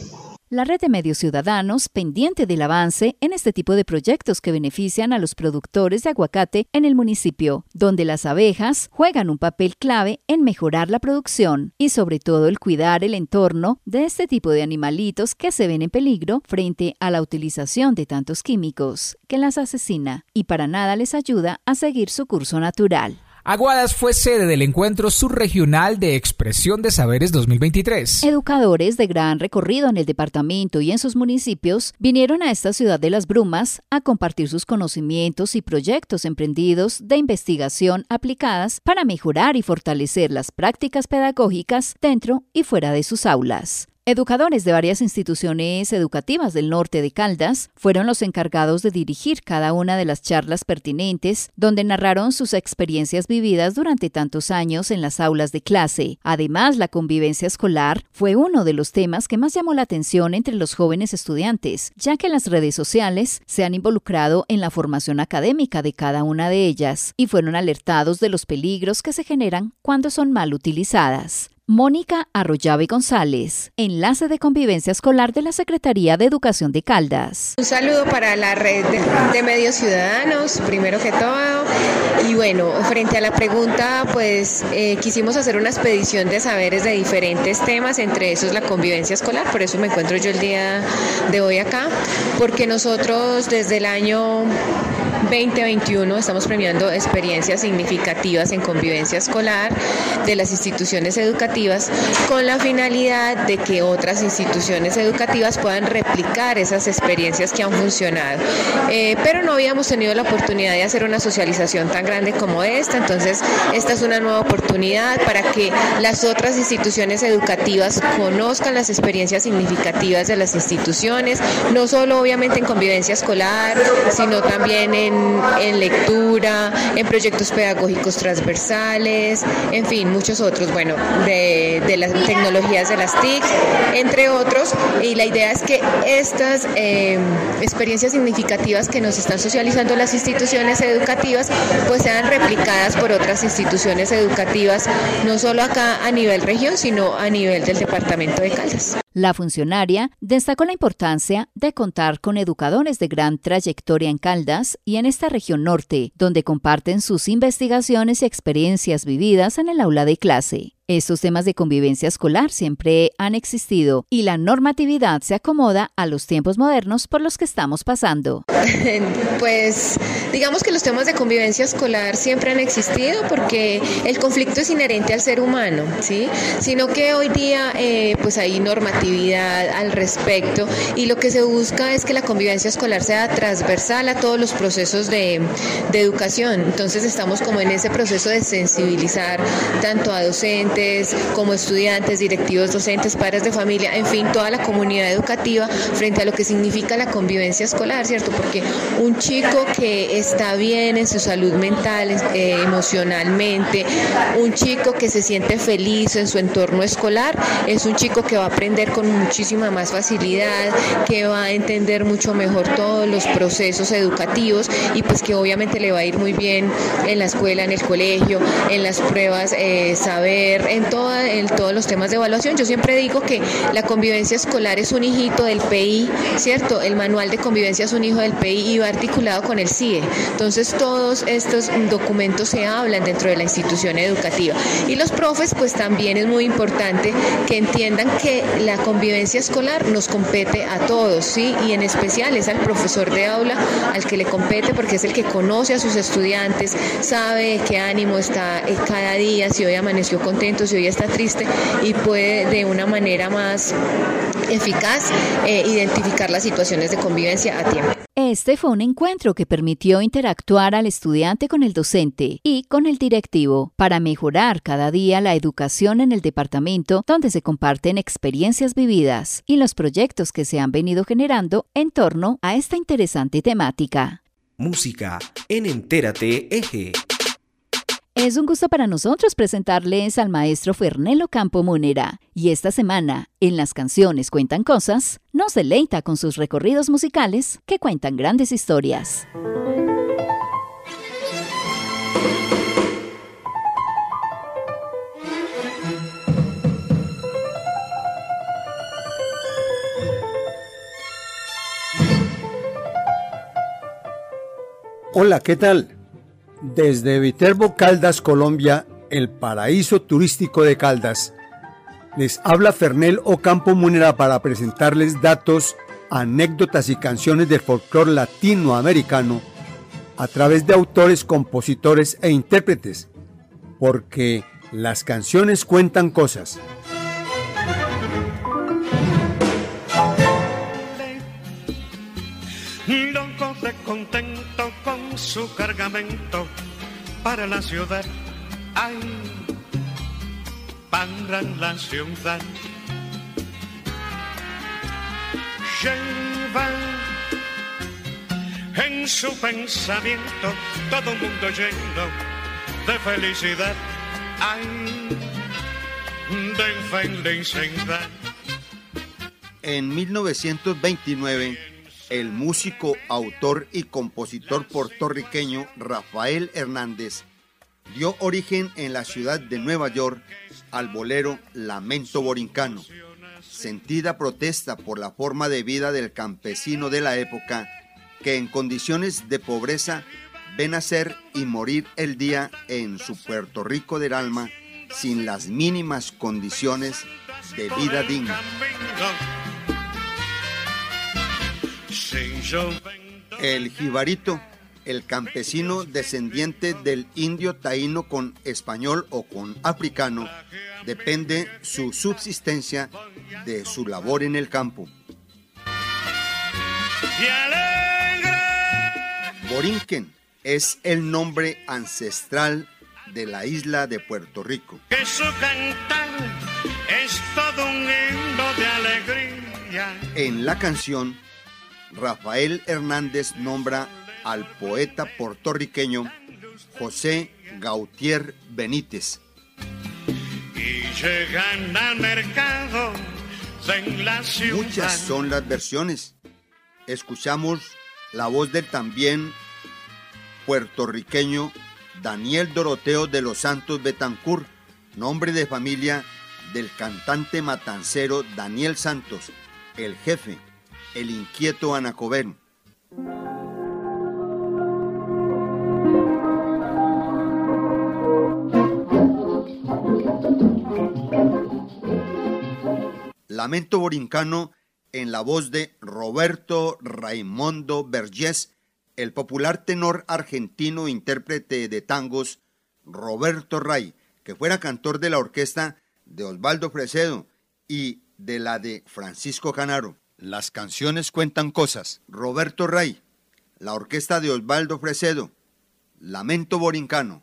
La red de medios ciudadanos pendiente del avance en este tipo de proyectos que benefician a los productores de aguacate en el municipio, donde las abejas juegan un papel clave en mejorar la producción y sobre todo el cuidar el entorno de este tipo de animalitos que se ven en peligro frente a la utilización de tantos químicos que las asesina y para nada les ayuda a seguir su curso natural. Aguadas fue sede del encuentro subregional de expresión de saberes 2023. Educadores de gran recorrido en el departamento y en sus municipios vinieron a esta ciudad de las brumas a compartir sus conocimientos y proyectos emprendidos de investigación aplicadas para mejorar y fortalecer las prácticas pedagógicas dentro y fuera de sus aulas. Educadores de varias instituciones educativas del norte de Caldas fueron los encargados de dirigir cada una de las charlas pertinentes, donde narraron sus experiencias vividas durante tantos años en las aulas de clase. Además, la convivencia escolar fue uno de los temas que más llamó la atención entre los jóvenes estudiantes, ya que las redes sociales se han involucrado en la formación académica de cada una de ellas y fueron alertados de los peligros que se generan cuando son mal utilizadas. Mónica Arroyave González, enlace de convivencia escolar de la Secretaría de Educación de Caldas. Un saludo para la red de, medios ciudadanos, primero que todo. Y bueno, frente a la pregunta, pues eh, quisimos hacer una expedición de saberes de diferentes temas, entre esos la convivencia escolar, por eso me encuentro yo el día de hoy acá, porque nosotros desde el año 2021 estamos premiando experiencias significativas en convivencia escolar de las instituciones educativas con la finalidad de que otras instituciones educativas puedan replicar esas experiencias que han funcionado. Eh, pero no habíamos tenido la oportunidad de hacer una socialización tan grande como esta, entonces esta es una nueva oportunidad para que las otras instituciones educativas conozcan las experiencias significativas de las instituciones, no solo obviamente en convivencia escolar, sino también en en, lectura, en proyectos pedagógicos transversales, en fin, muchos otros, bueno, de, las tecnologías de las TIC, entre otros. Y la idea es que estas eh, experiencias significativas que nos están socializando las instituciones educativas, pues sean replicadas por otras instituciones educativas, no solo acá a nivel región, sino a nivel del departamento de Caldas. La funcionaria destacó la importancia de contar con educadores de gran trayectoria en Caldas y en esta región norte, donde comparten sus investigaciones y experiencias vividas en el aula de clase. Estos temas de convivencia escolar siempre han existido y la normatividad se acomoda a los tiempos modernos por los que estamos pasando. [laughs] Pues digamos que los temas de convivencia escolar siempre han existido porque el conflicto es inherente al ser humano, ¿sí? Sino que hoy día eh, pues hay normatividad al respecto y lo que se busca es que la convivencia escolar sea transversal a todos los procesos de, de educación. Entonces estamos como en ese proceso de sensibilizar tanto a docentes, como estudiantes, directivos, docentes, padres de familia, en fin, toda la comunidad educativa frente a lo que significa la convivencia escolar, ¿cierto? Porque un chico que está bien en su salud mental, eh, emocionalmente, un chico que se siente feliz en su entorno escolar, es un chico que va a aprender con muchísima más facilidad, que va a entender mucho mejor todos los procesos educativos y pues que obviamente le va a ir muy bien en la escuela, en el colegio, en las pruebas, eh, saber en, en todos los temas de evaluación. Yo siempre digo que la convivencia escolar es un hijito del PI, ¿cierto? El manual de convivencia es un hijo del PI y va articulado con el CIE. Entonces todos estos documentos se hablan dentro de la institución educativa. Y los profes, pues también es muy importante que entiendan que la convivencia escolar nos compete a todos, ¿sí? Y en especial es al profesor de aula al que le compete porque es el que conoce a sus estudiantes, sabe qué ánimo está eh, cada día, si hoy amaneció contento si hoy está triste y puede de una manera más eficaz eh, identificar las situaciones de convivencia a tiempo. Este fue un encuentro que permitió interactuar al estudiante con el docente y con el directivo para mejorar cada día la educación en el departamento donde se comparten experiencias vividas y los proyectos que se han venido generando en torno a esta interesante temática. Música en Entérate Eje. Es un gusto para nosotros presentarles al maestro Fernelo Campo Munera y esta semana, en Las canciones cuentan cosas, nos deleita con sus recorridos musicales que cuentan grandes historias. Hola, ¿qué tal? Desde Viterbo Caldas, Colombia, el paraíso turístico de Caldas, les habla Fernel Ocampo Munera para presentarles datos, anécdotas y canciones del folclore latinoamericano a través de autores, compositores e intérpretes, porque las canciones cuentan cosas. Su cargamento para la ciudad. Ay, para la ciudad. lleva en su pensamiento todo un mundo lleno de felicidad. Ay, de felicidad. En 1929, el músico, autor y compositor puertorriqueño Rafael Hernández dio origen en la ciudad de Nueva York al bolero Lamento Borincano, sentida protesta por la forma de vida del campesino de la época que en condiciones de pobreza ven nacer y morir el día en su Puerto Rico del alma sin las mínimas condiciones de vida digna. El jibarito, el campesino descendiente del indio taíno con español o con africano, depende su subsistencia de su labor en el campo. Borinquen es el nombre ancestral de la isla de Puerto Rico. Que su cantar es todo un himno de alegría. En la canción, Rafael Hernández nombra al poeta puertorriqueño José Gautier Benítez. Y llegan al mercado en la ciudad. Muchas son las versiones. Escuchamos la voz del también puertorriqueño Daniel Doroteo de los Santos Betancourt, nombre de familia del cantante matancero Daniel Santos, el jefe, el inquieto Anacobén. Lamento Borincano en la voz de Roberto Raimondo Vergés, el popular tenor argentino intérprete de tangos Roberto Ray, que fuera cantor de la orquesta de Osvaldo Fresedo y de la de Francisco Canaro. Las canciones cuentan cosas. Roberto Ray, la orquesta de Osvaldo Fresedo, Lamento Borincano.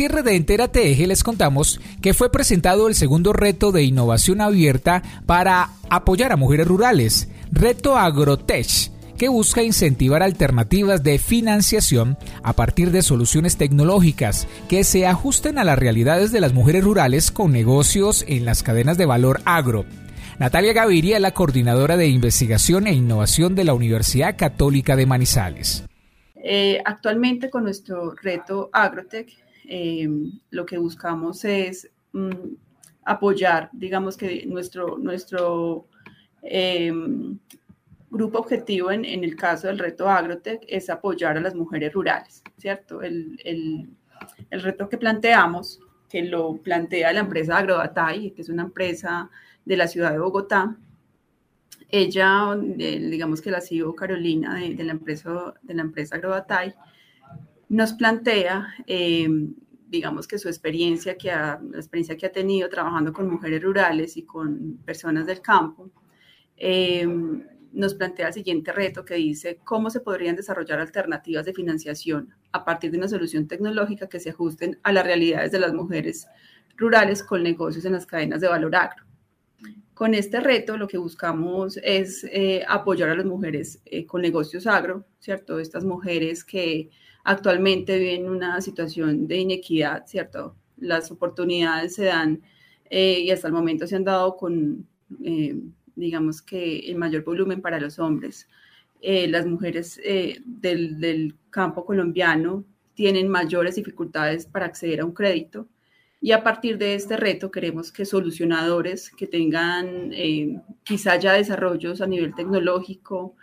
Cierre de Entérate Eje les contamos que fue presentado el segundo reto de innovación abierta para apoyar a mujeres rurales, Reto Agrotech que busca incentivar alternativas de financiación a partir de soluciones tecnológicas que se ajusten a las realidades de las mujeres rurales con negocios en las cadenas de valor agro. Natalia Gaviria es la coordinadora de investigación e innovación de la Universidad Católica de Manizales. Eh, actualmente con nuestro reto Agrotech, eh, lo que buscamos es mm, apoyar, digamos que nuestro, nuestro eh, grupo objetivo en, el caso del reto Agrotech es apoyar a las mujeres rurales, ¿cierto? El, reto que planteamos, que lo plantea la empresa Agrodatay, que es una empresa de la ciudad de Bogotá, ella, digamos que la CEO Carolina de, la empresa, de la empresa Agrodatay, nos plantea, eh, digamos que su experiencia que ha, la experiencia que ha tenido trabajando con mujeres rurales y con personas del campo, eh, nos plantea el siguiente reto que dice cómo se podrían desarrollar alternativas de financiación a partir de una solución tecnológica que se ajusten a las realidades de las mujeres rurales con negocios en las cadenas de valor agro. Con este reto lo que buscamos es eh, apoyar a las mujeres con negocios agro, ¿cierto? Estas mujeres que actualmente viven una situación de inequidad, ¿cierto? Las oportunidades se dan eh, y hasta el momento se han dado con digamos que el mayor volumen para los hombres. Eh, las mujeres eh, del, campo colombiano tienen mayores dificultades para acceder a un crédito y a partir de este reto queremos que solucionadores que tengan eh, quizá ya desarrollos a nivel tecnológico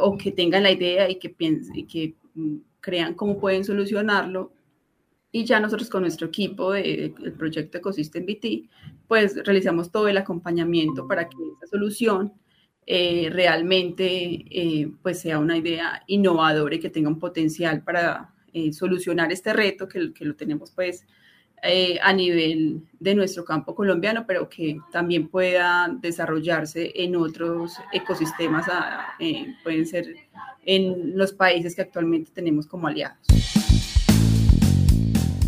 o que tengan la idea y que, piensen, y que mm, crean cómo pueden solucionarlo, y ya nosotros con nuestro equipo del proyecto Ecosystem BT, pues realizamos todo el acompañamiento para que esa solución eh, realmente eh, pues sea una idea innovadora y que tenga un potencial para eh, solucionar este reto que, que lo tenemos pues a nivel de nuestro campo colombiano, pero que también pueda desarrollarse en otros ecosistemas, pueden ser en los países que actualmente tenemos como aliados.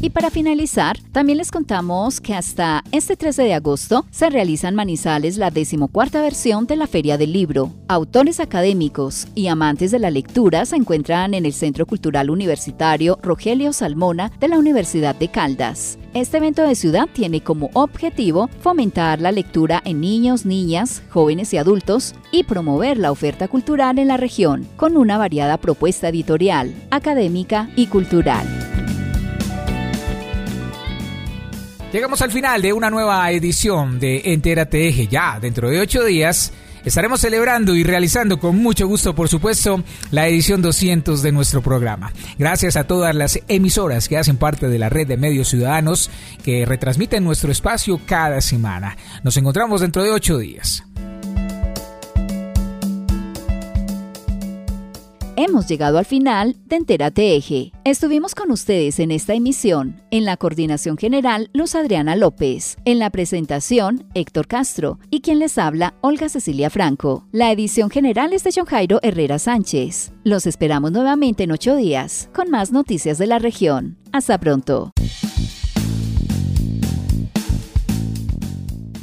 Y para finalizar, también les contamos que hasta este 13 de agosto se realiza en Manizales la decimocuarta versión de la Feria del Libro. Autores académicos y amantes de la lectura se encuentran en el Centro Cultural Universitario Rogelio Salmona de la Universidad de Caldas. Este evento de ciudad tiene como objetivo fomentar la lectura en niños, niñas, jóvenes y adultos y promover la oferta cultural en la región con una variada propuesta editorial, académica y cultural. Llegamos al final de una nueva edición de Entérate Eje. Ya dentro de ocho días estaremos celebrando y realizando con mucho gusto, por supuesto, la edición 200 de nuestro programa. Gracias a todas las emisoras que hacen parte de la red de medios ciudadanos que retransmiten nuestro espacio cada semana. Nos encontramos dentro de ocho días. Hemos llegado al final de Entérate Eje. Estuvimos con ustedes en esta emisión. En la coordinación general, Luz Adriana López. En la presentación, Héctor Castro. Y quien les habla, Olga Cecilia Franco. La edición general es de John Jairo Herrera Sánchez. Los esperamos nuevamente en ocho días, con más noticias de la región. Hasta pronto.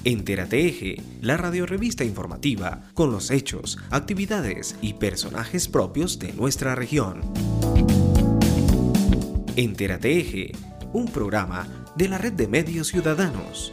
Entérate Eje, la radiorevista informativa con los hechos, actividades y personajes propios de nuestra región. Entérate Eje, un programa de la red de medios ciudadanos.